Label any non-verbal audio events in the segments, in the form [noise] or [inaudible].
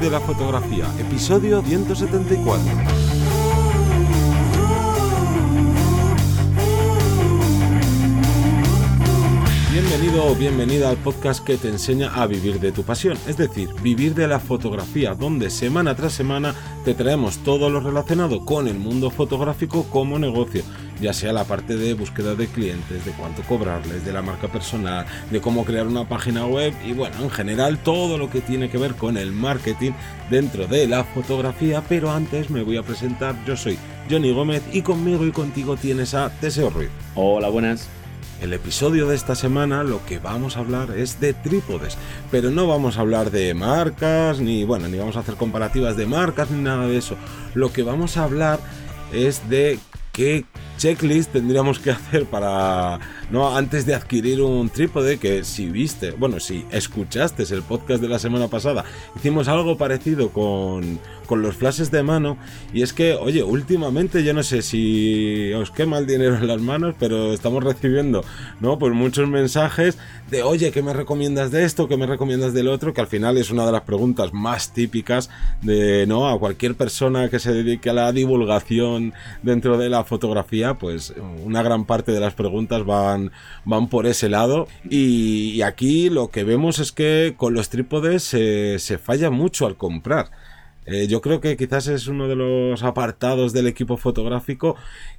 De la fotografía, episodio 174. Bienvenido o bienvenida al podcast que te enseña a vivir de tu pasión, es decir, vivir de la fotografía, donde semana tras semana te traemos todo lo relacionado con el mundo fotográfico como negocio, ya sea la parte de búsqueda de clientes, de cuánto cobrarles, de la marca personal, de cómo crear una página web y bueno, en general todo lo que tiene que ver con el marketing dentro de la fotografía, pero antes me voy a presentar, yo soy Johnny Gómez y conmigo y contigo tienes a Teseo Ruiz. Hola, buenas. El episodio de esta semana lo que vamos a hablar es de trípodes, pero no vamos a hablar de marcas, ni bueno, ni vamos a hacer comparativas de marcas ni nada de eso. Lo que vamos a hablar es de qué checklist tendríamos que hacer para no antes de adquirir un trípode que si viste, bueno, si escuchaste el podcast de la semana pasada, hicimos algo parecido con con los flashes de mano y es que, oye, últimamente yo no sé si os quema el dinero en las manos, pero estamos recibiendo, ¿no? Pues muchos mensajes de, oye, ¿qué me recomiendas de esto? ¿Qué me recomiendas del otro? Que al final es una de las preguntas más típicas de, ¿no? A cualquier persona que se dedique a la divulgación dentro de la fotografía, pues una gran parte de las preguntas van, van por ese lado. Y, aquí lo que vemos es que con los trípodes se, falla mucho al comprar. Eh, yo creo que quizás es uno de los apartados del equipo fotográfico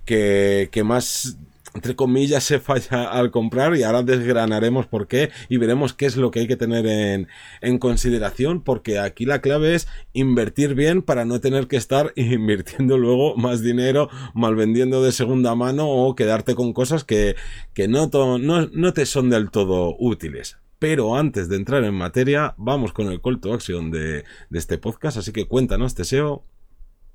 que más entre comillas se falla al comprar y ahora desgranaremos por qué y veremos qué es lo que hay que tener en, en, consideración porque aquí la clave es invertir bien para no tener que estar [laughs] invirtiendo luego más dinero mal vendiendo de segunda mano o quedarte con cosas que, que no, no, no te son del todo útiles. Pero antes de entrar en materia, vamos con el call to action de, este podcast. Así que cuéntanos, Teseo.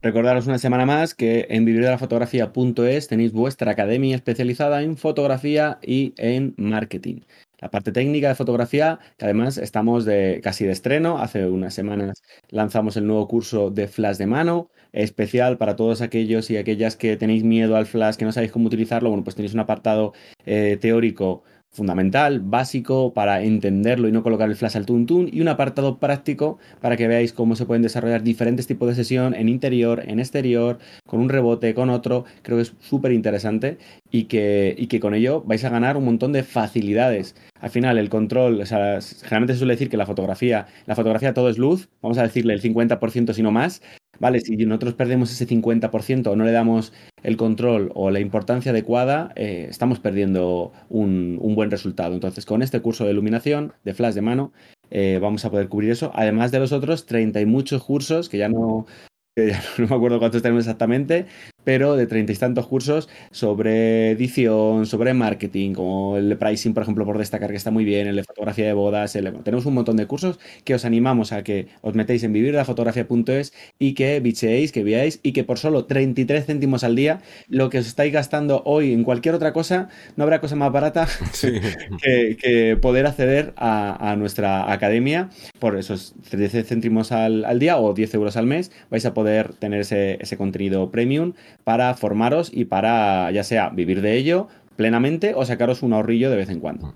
Recordaros una semana más que en vivirdelafotografía.es tenéis vuestra academia especializada en fotografía y en marketing. La parte técnica de fotografía, que además estamos de, casi de estreno. Hace unas semanas lanzamos el nuevo curso de flash de mano, especial para todos aquellos y aquellas que tenéis miedo al flash, que no sabéis cómo utilizarlo. Bueno, pues tenéis un apartado eh, teórico fundamental, básico para entenderlo y no colocar el flash al tuntún y un apartado práctico para que veáis cómo se pueden desarrollar diferentes tipos de sesión en interior, en exterior, con un rebote, con otro. Creo que es súper interesante y que, y que con ello vais a ganar un montón de facilidades. Al final, el control, o sea, generalmente se suele decir que la fotografía, la fotografía todo es luz, vamos a decirle el 50% si no más, ¿vale? Si nosotros perdemos ese 50% o no le damos el control o la importancia adecuada, eh, estamos perdiendo un, buen resultado. Entonces, con este curso de iluminación, de flash de mano, eh, vamos a poder cubrir eso, además de los otros 30 y muchos cursos que ya no, [laughs] no me acuerdo cuántos tenemos exactamente, pero de treinta y tantos cursos sobre edición, sobre marketing, como el de pricing, por ejemplo, por destacar que está muy bien, el de fotografía de bodas, tenemos un montón de cursos que os animamos a que os metéis en vivirlafotografía.es y que bicheéis, que veáis y que por solo 33 céntimos al día, lo que os estáis gastando hoy en cualquier otra cosa, no habrá cosa más barata [laughs] [laughs] que, poder acceder a, nuestra academia. Por esos 13 céntimos al, día o 10 euros al mes, vais a poder tener ese, ese contenido premium para formaros y para ya sea vivir de ello plenamente o sacaros un ahorrillo de vez en cuando.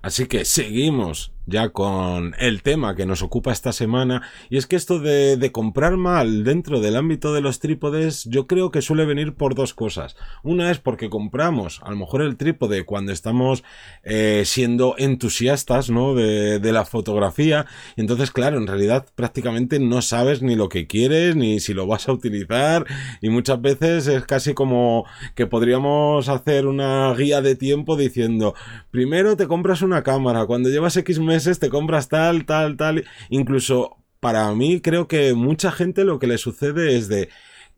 Así que seguimos ya con el tema que nos ocupa esta semana. Y es que esto de, comprar mal dentro del ámbito de los trípodes yo creo que suele venir por dos cosas. Una es porque compramos a lo mejor el trípode cuando estamos eh, siendo entusiastas no de, de, la fotografía. Y entonces claro en realidad prácticamente no sabes ni lo que quieres ni si lo vas a utilizar. Y muchas veces es casi como que podríamos hacer una guía de tiempo diciendo primero te compras una cámara cuando llevas X meses te compras tal, tal, tal. Incluso para mí creo que mucha gente lo que le sucede es de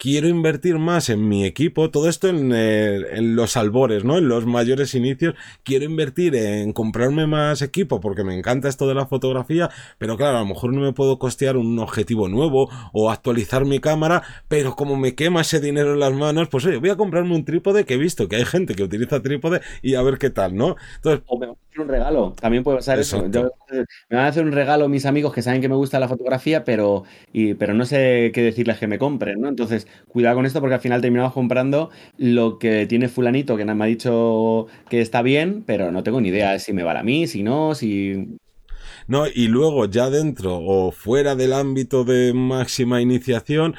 quiero invertir más en mi equipo, todo esto en, en, los albores, ¿no? En los mayores inicios, quiero invertir en comprarme más equipo porque me encanta esto de la fotografía, pero claro, a lo mejor no me puedo costear un objetivo nuevo o actualizar mi cámara, pero como me quema ese dinero en las manos, pues oye, voy a comprarme un trípode que he visto que hay gente que utiliza trípode y a ver qué tal, ¿no? Entonces, un regalo, también puede pasar eso. me van a hacer un regalo mis amigos que saben que me gusta la fotografía, pero, y, pero no sé qué decirles que me compren, ¿no? Entonces, cuidado con esto porque al final terminamos comprando lo que tiene fulanito que nada me ha dicho que está bien, pero no tengo ni idea si me vale a mí, si no, si... ¿no? Y luego ya dentro o fuera del ámbito de máxima iniciación,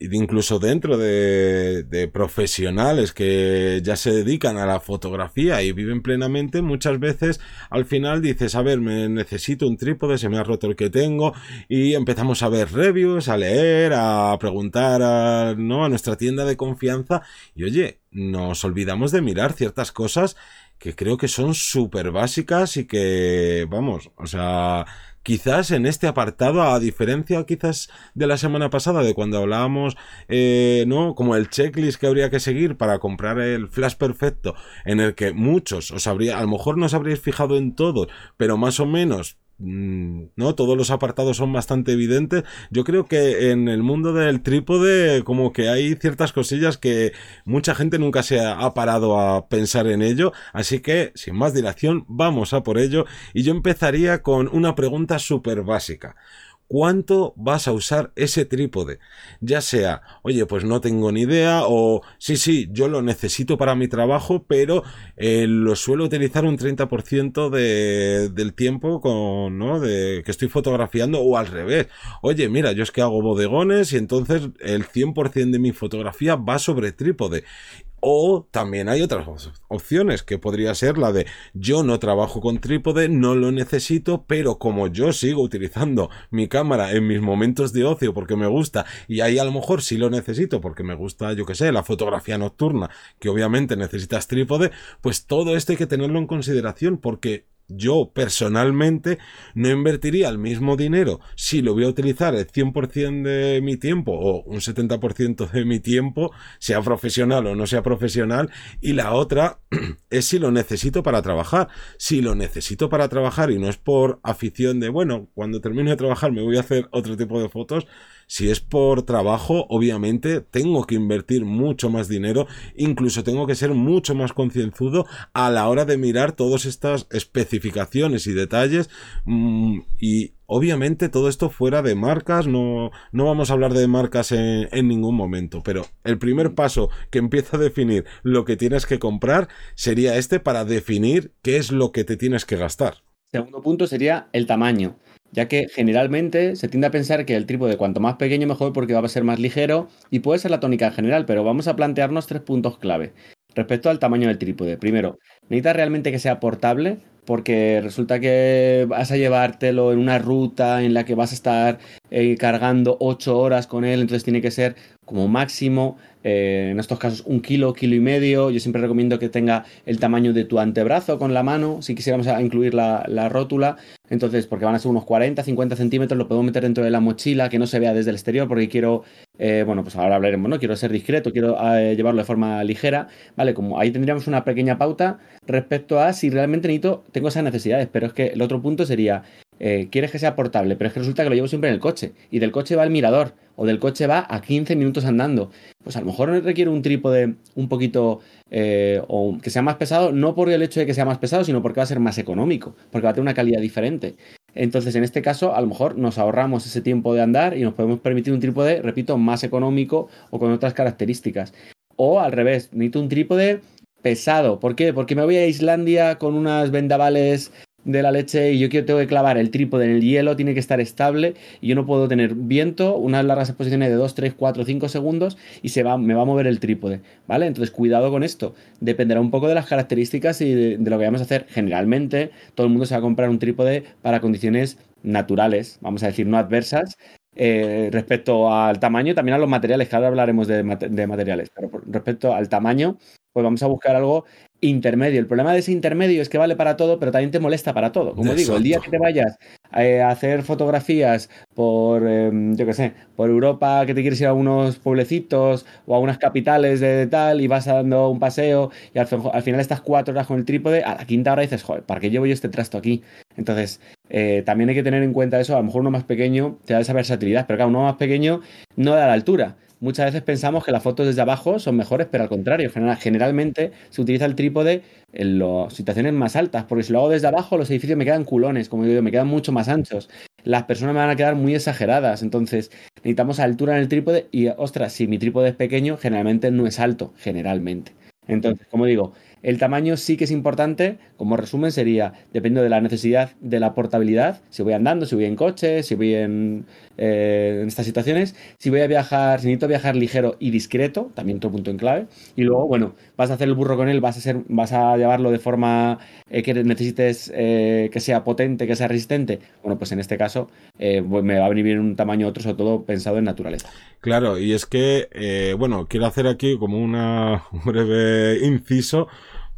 incluso dentro de, de, profesionales que ya se dedican a la fotografía y viven plenamente, muchas veces al final dices, a ver, me necesito un trípode, se me ha roto el que tengo, y empezamos a ver reviews, a leer, a preguntar a, ¿no? a nuestra tienda de confianza, y oye, nos olvidamos de mirar ciertas cosas que creo que son súper básicas y que, vamos, o sea, quizás en este apartado, a diferencia quizás de la semana pasada, de cuando hablábamos, eh, ¿no? Como el checklist que habría que seguir para comprar el flash perfecto, en el que muchos os habría, a lo mejor no os habríais fijado en todo, pero más o menos no todos los apartados son bastante evidentes. Yo creo que en el mundo del trípode como que hay ciertas cosillas que mucha gente nunca se ha parado a pensar en ello. Así que sin más dilación vamos a por ello. Y yo empezaría con una pregunta súper básica cuánto vas a usar ese trípode. Ya sea, oye, pues no tengo ni idea, o sí, sí, yo lo necesito para mi trabajo, pero eh, lo suelo utilizar un 30% de, del tiempo con, ¿no? De que estoy fotografiando, o al revés. Oye, mira, yo es que hago bodegones y entonces el 100% de mi fotografía va sobre trípode. O también hay otras opciones, que podría ser la de yo no trabajo con trípode, no lo necesito, pero como yo sigo utilizando mi cámara en mis momentos de ocio porque me gusta, y ahí a lo mejor sí lo necesito porque me gusta, yo que sé, la fotografía nocturna, que obviamente necesitas trípode, pues todo esto hay que tenerlo en consideración porque yo personalmente no invertiría el mismo dinero si lo voy a utilizar el 100% de mi tiempo o un 70% de mi tiempo, sea profesional o no sea profesional, y la otra [clears throat] es si lo necesito para trabajar. Si lo necesito para trabajar y no es por afición de, bueno, cuando termine de trabajar me voy a hacer otro tipo de fotos, si es por trabajo, obviamente tengo que invertir mucho más dinero, incluso tengo que ser mucho más concienzudo a la hora de mirar todas estas especificaciones y detalles mm, y obviamente todo esto fuera de marcas, no, no vamos a hablar de marcas en, en, ningún momento, pero el primer paso que empieza a definir lo que tienes que comprar sería este para definir qué es lo que te tienes que gastar. Segundo punto sería el tamaño ya que generalmente se tiende a pensar que el trípode cuanto más pequeño mejor porque va a ser más ligero y puede ser la tónica en general, pero vamos a plantearnos tres puntos clave respecto al tamaño del trípode. Primero, necesita realmente que sea portable, porque resulta que vas a llevártelo en una ruta en la que vas a estar eh, cargando 8 horas con él, entonces tiene que ser como máximo, eh, en estos casos un kilo, kilo y medio. Yo siempre recomiendo que tenga el tamaño de tu antebrazo con la mano, si quisiéramos incluir la, la rótula. Entonces, porque van a ser unos 40, 50 centímetros, lo puedo meter dentro de la mochila, que no se vea desde el exterior, porque quiero, eh, bueno, pues ahora hablaremos, ¿no? Quiero ser discreto, quiero eh, llevarlo de forma ligera, ¿vale? Como ahí tendríamos una pequeña pauta respecto a si realmente necesito, tengo esas necesidades, pero es que el otro punto sería, eh, quieres que sea portable, pero es que resulta que lo llevo siempre en el coche, y del coche va al mirador, o del coche va a 15 minutos andando. Pues a lo mejor requiere un trípode un poquito eh, o que sea más pesado, no por el hecho de que sea más pesado, sino porque va a ser más económico, porque va a tener una calidad diferente. Entonces, en este caso, a lo mejor nos ahorramos ese tiempo de andar y nos podemos permitir un trípode, repito, más económico o con otras características. O al revés, necesito un trípode pesado. ¿Por qué? Porque me voy a Islandia con unas vendavales de la leche y yo quiero tengo que clavar el trípode en el hielo, tiene que estar estable y yo no puedo tener viento, unas largas exposiciones de 2, 3, 4, 5 segundos y se va, me va a mover el trípode, ¿vale? Entonces cuidado con esto, dependerá un poco de las características y de, lo que vamos a hacer. Generalmente todo el mundo se va a comprar un trípode para condiciones naturales, vamos a decir no adversas, eh, respecto al tamaño, también a los materiales, que ahora hablaremos de, de, materiales, pero respecto al tamaño, pues vamos a buscar algo intermedio. El problema de ese intermedio es que vale para todo, pero también te molesta para todo. Como digo, el día que te vayas eh, a hacer fotografías por, em, yo qué sé, por Europa, que te quieres ir a unos pueblecitos o a unas capitales de tal y vas dando un paseo y al, final estás cuatro horas con el trípode, a la quinta hora dices, joder, ¿para qué llevo yo este trasto aquí? Entonces, eh, también hay que tener en cuenta eso. A lo mejor uno más pequeño te da esa versatilidad, pero claro, uno más pequeño no da la altura muchas veces pensamos que las fotos desde abajo son mejores, pero al contrario, generalmente se utiliza el trípode en las situaciones más altas, porque si lo hago desde abajo, los edificios me quedan culones, como digo, me quedan mucho más anchos. Las personas me van a quedar muy exageradas, entonces necesitamos altura en el trípode y, ostras, si mi trípode es pequeño, generalmente no es alto, generalmente. Entonces, como digo, El tamaño sí que es importante, como resumen sería, dependiendo de la necesidad de la portabilidad, si voy andando, si voy en coche, si voy en, eh, en estas situaciones, si voy a viajar, si necesito viajar ligero y discreto, también otro punto en clave, y luego, bueno, vas a hacer el burro con él, vas a, ser, vas a llevarlo de forma eh, que necesites eh, que sea potente, que sea resistente, bueno, pues en este caso pues me va a venir bien un tamaño otro, sobre todo pensado en naturaleza. Claro, y es que, bueno, quiero hacer aquí como una, [laughs] un breve inciso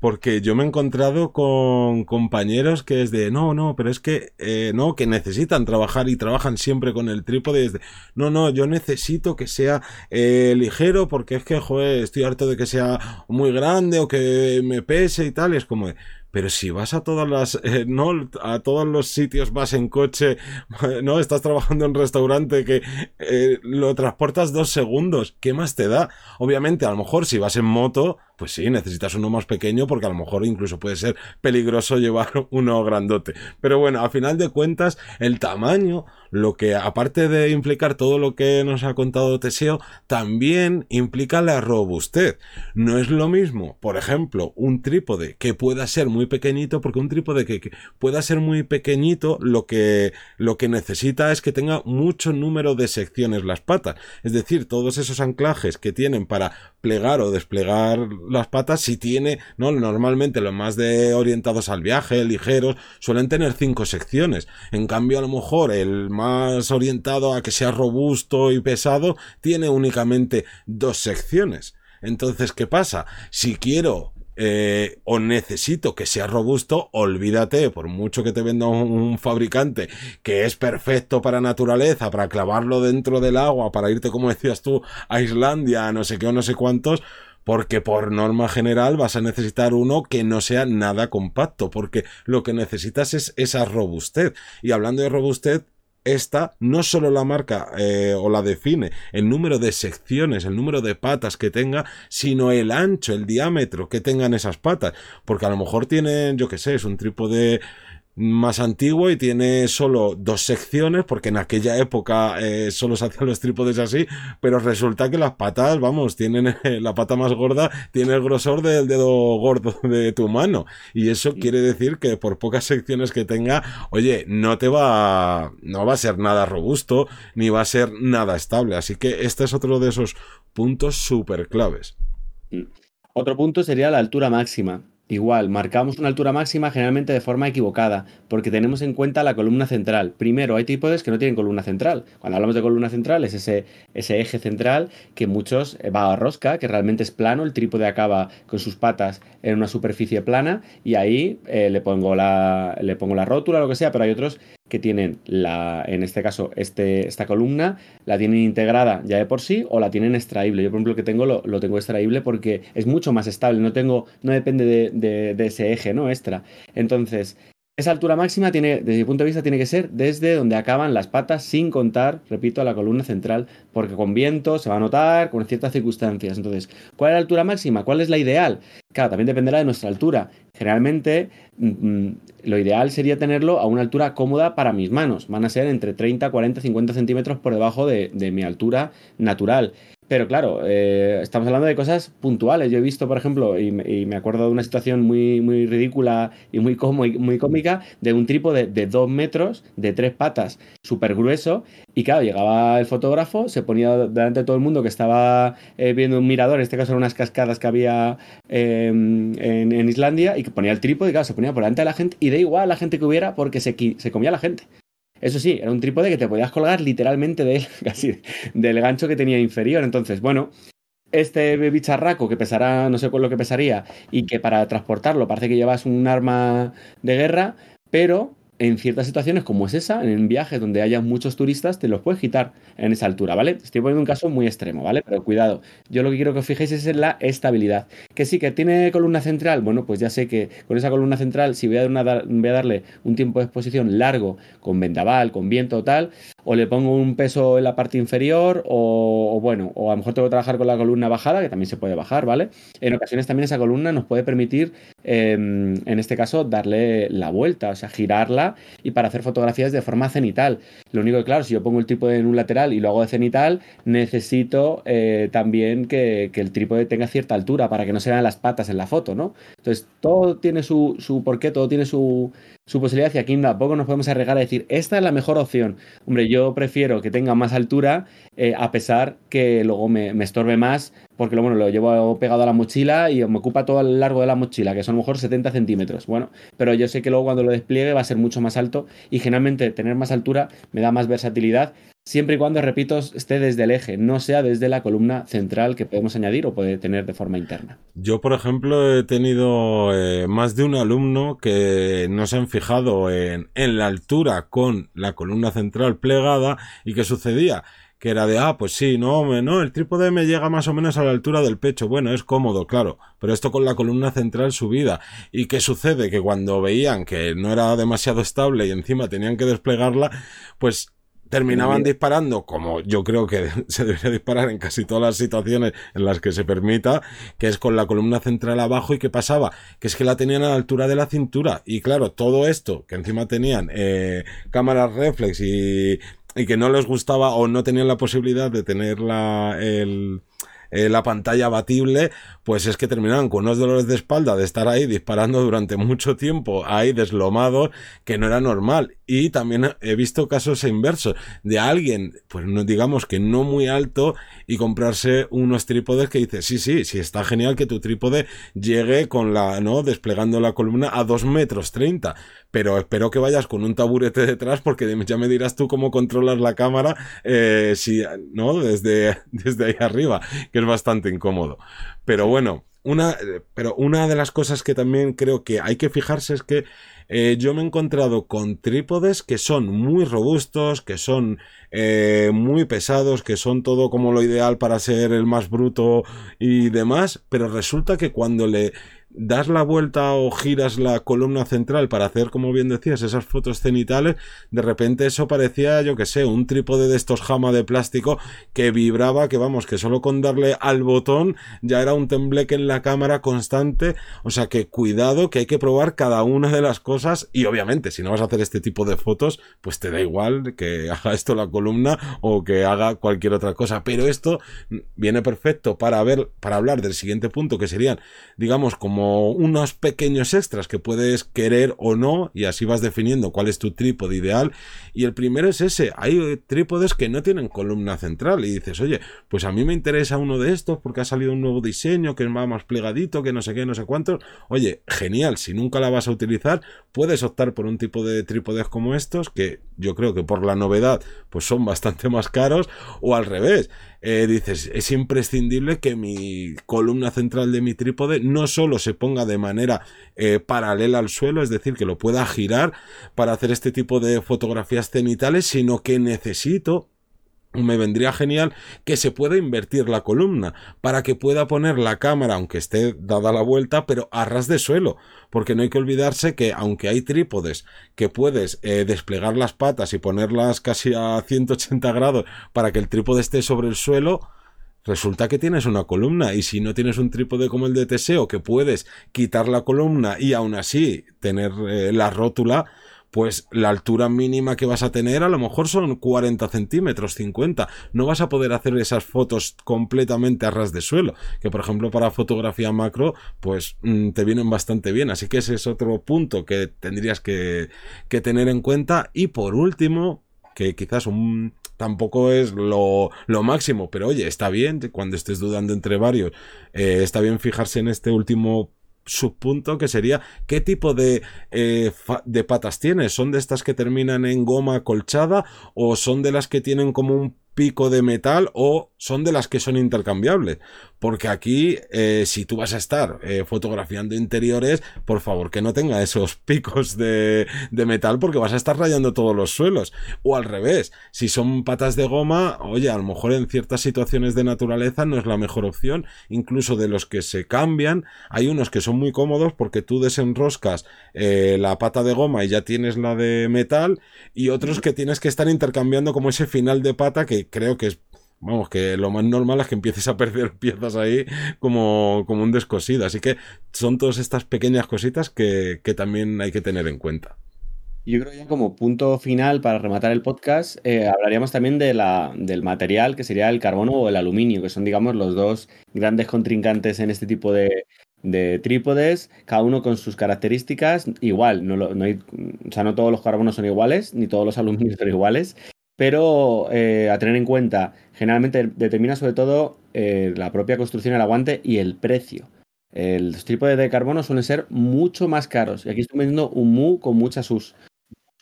porque yo me he encontrado con compañeros que es de, no, no, pero es que, eh, no, que necesitan trabajar y trabajan siempre con el trípode. Desde, no, no, yo necesito que sea eh, ligero porque es que, joder, estoy harto de que sea muy grande o que me pese y tal. Es como, pero si vas a todas las, eh, no, a todos los sitios vas en coche, [laughs] no, estás trabajando en un restaurante que eh, lo transportas dos segundos, ¿qué más te da? Obviamente, a lo mejor si vas en moto, pues sí, necesitas uno más pequeño porque a lo mejor incluso puede ser peligroso llevar uno grandote. Pero bueno, a final de cuentas, el tamaño, lo que aparte de implicar todo lo que nos ha contado Teseo, también implica la robustez. No es lo mismo, por ejemplo, un trípode que pueda ser muy pequeñito, porque un trípode que, pueda ser muy pequeñito, lo que, lo que necesita es que tenga mucho número de secciones las patas. Es decir, todos esos anclajes que tienen para plegar o desplegar las patas, si tiene, ¿no? Normalmente los más de orientados al viaje, ligeros, suelen tener cinco secciones. En cambio, a lo mejor el más orientado a que sea robusto y pesado, tiene únicamente dos secciones. Entonces, ¿qué pasa? Si quiero eh, o necesito que sea robusto, olvídate, por mucho que te venda un, fabricante que es perfecto para naturaleza, para clavarlo dentro del agua, para irte, como decías tú, a Islandia, no sé qué o no sé cuántos, porque por norma general vas a necesitar uno que no sea nada compacto, porque lo que necesitas es esa robustez. Y hablando de robustez, esta no solo la marca eh, o la define el número de secciones, el número de patas que tenga, sino el ancho, el diámetro que tengan esas patas. Porque a lo mejor tienen, yo qué sé, es un trípode más antiguo y tiene solo dos secciones, porque en aquella época eh, solo se hacían los trípodes así, pero resulta que las patas, vamos, tienen la pata más gorda, tiene el grosor del dedo gordo de tu mano. Y eso quiere decir que por pocas secciones que tenga, oye, no te va, no va a ser nada robusto, ni va a ser nada estable. Así que este es otro de esos puntos súper claves. Otro punto sería la altura máxima. Igual, marcamos una altura máxima generalmente de forma equivocada, porque tenemos en cuenta la columna central. Primero, hay trípodes que no tienen columna central. Cuando hablamos de columna central es ese, eje central que muchos eh, va a rosca, que realmente es plano, el trípode acaba con sus patas en una superficie plana y ahí eh, le, pongo la, le pongo la rótula, lo que sea, pero hay otros que tienen la, en este caso, este, esta columna, la tienen integrada ya de por sí o la tienen extraíble. Yo, por ejemplo, que tengo lo, lo tengo extraíble porque es mucho más estable, no tengo, no depende de, de, de ese eje, ¿no? Extra. Entonces, esa altura máxima tiene, desde mi punto de vista, tiene que ser desde donde acaban las patas, sin contar, repito, a la columna central, porque con viento se va a notar, con ciertas circunstancias. Entonces, ¿cuál es la altura máxima? ¿Cuál es la ideal? Claro, también dependerá de nuestra altura. Generalmente, mm, mm, lo ideal sería tenerlo a una altura cómoda para mis manos. Van a ser entre 30, 40, 50 centímetros por debajo de, de mi altura natural. Pero claro, eh, estamos hablando de cosas puntuales. Yo he visto, por ejemplo, y, me acuerdo de una situación muy, muy ridícula y muy, muy cómica, de un trípode de dos metros, de tres patas, súper grueso. Y claro, llegaba el fotógrafo, se ponía delante de todo el mundo que estaba eh, viendo un mirador, en este caso eran unas cascadas que había em, en, Islandia, y que ponía el trípode, y claro, se ponía por delante de la gente, y da igual la gente que hubiera porque se, se comía la gente. Eso sí, era un trípode que te podías colgar literalmente de él, [laughs] casi del gancho que tenía inferior. Entonces, bueno, este bicharraco que pesará, no sé cuál lo que pesaría, y que para transportarlo parece que llevas un arma de guerra, pero en ciertas situaciones como es esa, en viajes donde haya muchos turistas, te los puedes quitar en esa altura, ¿vale? Estoy poniendo un caso muy extremo, ¿vale? Pero cuidado, yo lo que quiero que os fijéis es en la estabilidad. Que sí, que tiene columna central, bueno, pues ya sé que con esa columna central, si voy a, darle un tiempo de exposición largo, con vendaval, con viento o tal, o le pongo un peso en la parte inferior, o, bueno, o a lo mejor tengo que trabajar con la columna bajada, que también se puede bajar, ¿vale? En ocasiones también esa columna nos puede permitir em, en este caso, darle la vuelta, o sea, girarla y para hacer fotografías de forma cenital. Lo único que, claro, si yo pongo el trípode en un lateral y lo hago de cenital, necesito eh, también que, el trípode tenga cierta altura para que no se vean las patas en la foto, ¿no? Entonces, todo tiene su, su porqué, todo tiene su, su posibilidad y aquí tampoco nos podemos arriesgar a decir, esta es la mejor opción. Hombre, yo prefiero que tenga más altura eh, a pesar que luego me, estorbe más porque lo, bueno, lo llevo pegado a la mochila y me ocupa todo el largo de la mochila, que son a lo mejor 70 centímetros. Bueno, pero yo sé que luego cuando lo despliegue va a ser mucho más alto y generalmente tener más altura me da más versatilidad siempre y cuando, repito, esté desde el eje, no sea desde la columna central que podemos añadir o puede tener de forma interna. Yo, por ejemplo, he tenido eh, más de un alumno que no se han fijado en, en la altura con la columna central plegada y que sucedía que era de, ah, pues sí, no, no, el trípode me llega más o menos a la altura del pecho. Bueno, es cómodo, claro, pero esto con la columna central subida. ¿Y qué sucede? Que cuando veían que no era demasiado estable y encima tenían que desplegarla, pues terminaban disparando, como yo creo que [laughs] se debería disparar en casi todas las situaciones en las que se permita, que es con la columna central abajo y qué pasaba, que es que la tenían a la altura de la cintura y claro, todo esto, que encima tenían eh, cámaras reflex y, y que no les gustaba o no tenían la posibilidad de tener la, el, eh, la pantalla abatible, pues es que terminaban con unos dolores de espalda de estar ahí disparando durante [laughs] mucho tiempo, ahí deslomado, que no era normal. Y también he visto casos inversos de alguien, pues no digamos que no muy alto, y comprarse unos trípodes que dice, sí, sí, sí, está genial que tu trípode llegue con la, ¿no? Desplegando la columna a 2 metros 30 pero espero que vayas con un taburete detrás porque ya me dirás tú cómo controlas la cámara eh, si, ¿no? Desde, [laughs] desde ahí arriba, que es bastante incómodo. Pero bueno, una, pero una de las cosas que también creo que hay que fijarse es que eh, yo me he encontrado con trípodes que son muy robustos, que son eh, muy pesados, que son todo como lo ideal para ser el más bruto y demás, pero resulta que cuando le das la vuelta o giras la columna central para hacer, como bien decías, esas fotos cenitales, de repente eso parecía, yo que sé, un trípode de estos jama de plástico que vibraba, que vamos, que solo con darle al botón ya era un tembleque en la cámara constante. O sea que cuidado, que hay que probar cada una de las cosas y obviamente si no vas a hacer este tipo de fotos, pues te da igual que haga esto la columna o que haga cualquier otra cosa. Pero esto viene perfecto para ver, para hablar del siguiente punto que serían, digamos, como unos pequeños extras que puedes querer o no y así vas definiendo cuál es tu trípode ideal. Y el primero es ese hay trípodes que no tienen columna central y dices oye pues a mí me interesa uno de estos porque ha salido un nuevo diseño que es más plegadito que no sé qué no sé cuántos oye genial si nunca la vas a utilizar puedes optar por un tipo de trípodes como estos que yo creo que por la novedad pues son bastante más caros o al revés eh, dices, es imprescindible que mi columna central de mi trípode no solo se ponga de manera eh, paralela al suelo, es decir, que lo pueda girar para hacer este tipo de fotografías cenitales, sino que necesito me vendría genial que se pueda invertir la columna para que pueda poner la cámara, aunque esté dada la vuelta, pero a ras de suelo. Porque no hay que olvidarse que aunque hay trípodes que puedes eh, desplegar las patas y ponerlas casi a 180 grados para que el trípode esté sobre el suelo, resulta que tienes una columna y si no tienes un trípode como el de Teseo que puedes quitar la columna y aún así tener eh, la rótula, pues la altura mínima que vas a tener a lo mejor son 40 centímetros, 50. No vas a poder hacer esas fotos completamente a ras de suelo, que por ejemplo para fotografía macro, pues mm, te vienen bastante bien. Así que ese es otro punto que tendrías que, tener en cuenta. Y por último, que quizás tampoco es lo, máximo, pero oye, está bien, cuando estés dudando entre varios, eh, está bien fijarse en este último subpunto que sería qué tipo de, eh, de patas tienes. ¿Son de estas que terminan en goma colchada o son de las que tienen como un pico de metal o son de las que son intercambiables. Porque aquí, eh, si tú vas a estar eh, fotografiando interiores, por favor que no tenga esos [laughs] picos de, de, metal porque vas a estar rayando todos los suelos. O al revés, si son patas de goma, oye, a lo mejor en ciertas situaciones de naturaleza no es la mejor opción. Incluso de los que se cambian, hay unos que son muy cómodos porque tú desenroscas eh, la pata de goma y ya tienes la de metal y otros que tienes que estar intercambiando como ese final de pata que creo que es vamos, que lo más normal es que empieces a perder [laughs] piezas ahí como, como un descosido. Así que son todas estas pequeñas cositas que, que también hay que tener en cuenta. Yo creo que como punto final para rematar el podcast, eh, hablaríamos también de la, del material que sería el carbono o el aluminio, que son, digamos, los dos grandes contrincantes en este tipo de, de trípodes, cada uno con sus características. Igual, no, no hay, o sea, no todos los carbonos son iguales, ni todos los [laughs] aluminios son iguales, pero eh, a tener en cuenta, generalmente determina sobre todo eh, la propia construcción, el aguante y el precio. los trípodes de carbono suelen ser mucho más caros. Y aquí estoy vendiendo un MU con muchas sus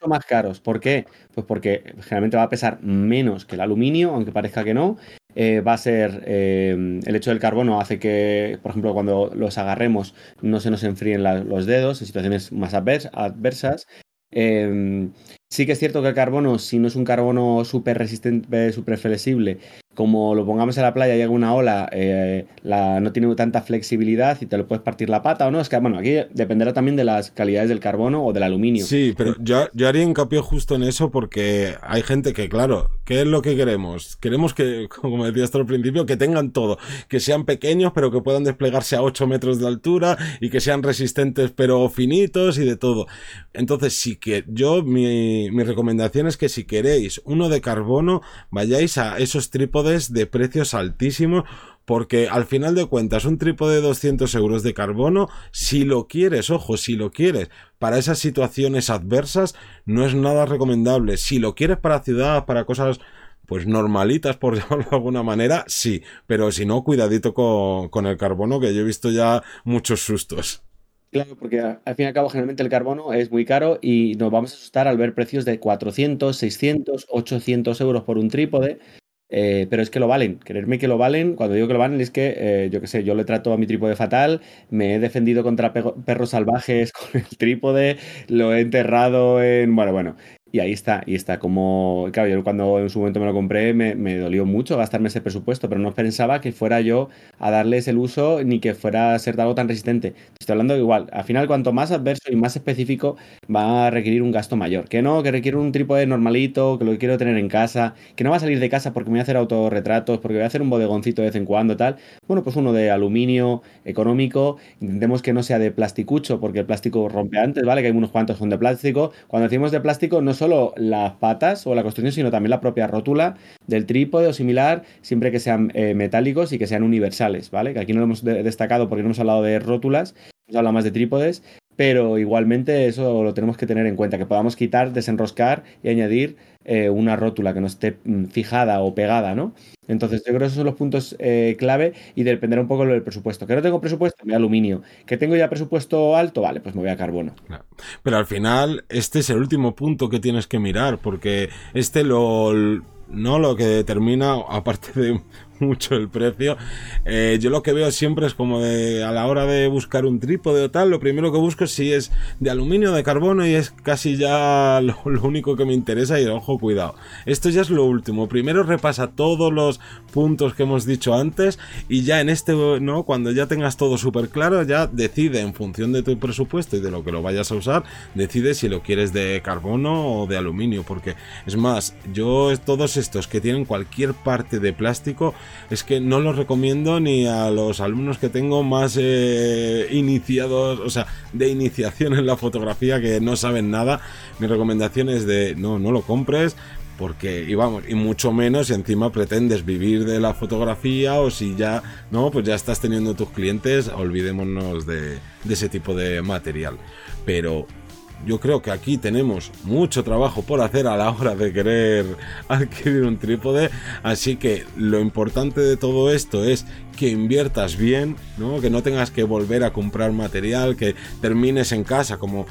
más caros. ¿Por qué? Pues porque generalmente va a pesar menos que el aluminio, aunque parezca que no. Eh, va a ser el hecho del carbono hace que, por ejemplo, cuando los agarremos no se nos enfríen los dedos en situaciones más adversas. Sí que es cierto que el carbono, si no es un carbono súper resistente, súper flexible, como lo pongamos en la playa y llega una ola, eh, no tiene tanta flexibilidad y te lo puedes partir la pata o no. Es que, bueno, aquí dependerá también de las calidades del carbono o del aluminio. Sí, pero yo, yo haría hincapié justo en eso porque hay gente que, claro, ¿qué es lo que queremos? Queremos que, como decías hasta al principio, que tengan todo, que sean pequeños pero que puedan desplegarse a 8 metros de altura y que sean resistentes pero finitos y de todo. Entonces, sí que yo, mi, mi recomendación es que si queréis uno de carbono, vayáis a esos trípodes de precios altísimos porque al final de cuentas un trípode de 200 euros de carbono, si lo quieres, ojo, si lo quieres para esas situaciones adversas, no es nada recomendable. Si lo quieres para ciudad, para cosas pues normalitas, por [laughs] llamarlo de alguna manera, sí, pero si no, cuidadito con, con el carbono, que yo he visto ya muchos sustos. Claro, porque al fin y al cabo generalmente el carbono es muy caro y nos vamos a asustar al ver precios de 400, 600, 800 euros por un trípode eh, pero es que lo valen, quererme que lo valen. Cuando digo que lo valen es que, eh, yo qué sé, yo le trato a mi trípode fatal, me he defendido contra perros salvajes [laughs] con el trípode, lo he enterrado en. Bueno, bueno. Y ahí está, y está como, claro, yo cuando en su momento me lo compré me, dolió mucho gastarme ese presupuesto, pero no pensaba que fuera yo a darles el uso ni que fuera a ser algo tan resistente. Estoy hablando igual, al final cuanto más adverso y más específico va a requerir un gasto mayor. Que no, que requiere un trípode normalito, que lo quiero tener en casa, que no va a salir de casa porque me voy a hacer autorretratos, porque voy a hacer un bodegoncito de vez en cuando, tal. Bueno, pues uno de aluminio económico, intentemos que no sea de plasticucho, porque el plástico rompe antes, ¿vale? Que hay unos cuantos son de plástico. Cuando decimos de plástico, no solo las patas o la construcción, sino también la propia rótula del trípode o similar, siempre que sean eh, metálicos y que sean universales, ¿vale? Que aquí no lo hemos destacado porque no hemos hablado de rótulas, hemos hablado más de trípodes, pero igualmente eso lo tenemos que tener en cuenta, que podamos quitar, desenroscar y añadir eh, una rótula que no esté mm, fijada o pegada, ¿no? Entonces yo creo que esos son los puntos eh, clave y dependerá un poco del presupuesto. Que no tengo presupuesto, me voy a aluminio. Que tengo ya presupuesto alto, vale, pues me voy a carbono. Pero al final este es el último punto que tienes que mirar, porque este lo no lo que determina, aparte de [laughs] mucho el precio. Eh, yo lo que veo siempre es como de a la hora de buscar un trípode o tal, lo primero que busco si es de aluminio de carbono y es casi ya [laughs] lo, único que me interesa y ojo, cuidado. Esto ya es lo último. Primero repasa todos los puntos que hemos dicho antes y ya en este, ¿no? Cuando ya tengas todo súper claro, ya decide en función de tu presupuesto y de lo que lo vayas a usar, decide si lo quieres de carbono o de aluminio, porque es más, yo todos estos que tienen cualquier parte de plástico, es que no los recomiendo ni a los alumnos que tengo más eh, iniciados, o sea, de iniciación en la fotografía que no saben nada. Mi recomendación es de no, no lo compres. Porque, y vamos, y mucho menos si encima pretendes vivir de la fotografía o si ya, no, pues ya estás teniendo tus clientes, olvidémonos de, de ese tipo de material. Pero yo creo que aquí tenemos mucho trabajo por hacer a la hora de querer [laughs] adquirir un trípode, así que lo importante de todo esto es que inviertas bien, ¿no? que no tengas que volver a comprar material, que termines en casa, como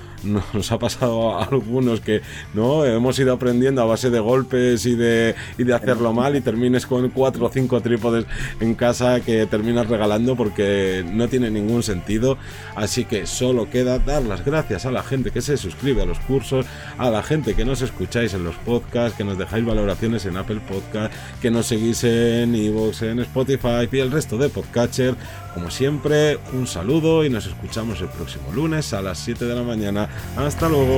nos ha pasado a algunos que no hemos ido aprendiendo a base de golpes y de, y de hacerlo mal y termines con cuatro o cinco trípodes en casa que terminas regalando porque no tiene ningún sentido. Así que solo queda dar las gracias a la gente que se suscribe a los cursos, a la gente que nos escucháis en los podcasts, que nos dejáis valoraciones en Apple Podcast, que nos seguís en Evox, en Spotify y el resto de Podcatcher. Como siempre, un saludo y nos escuchamos el próximo lunes a las 7 de la mañana. Hasta luego.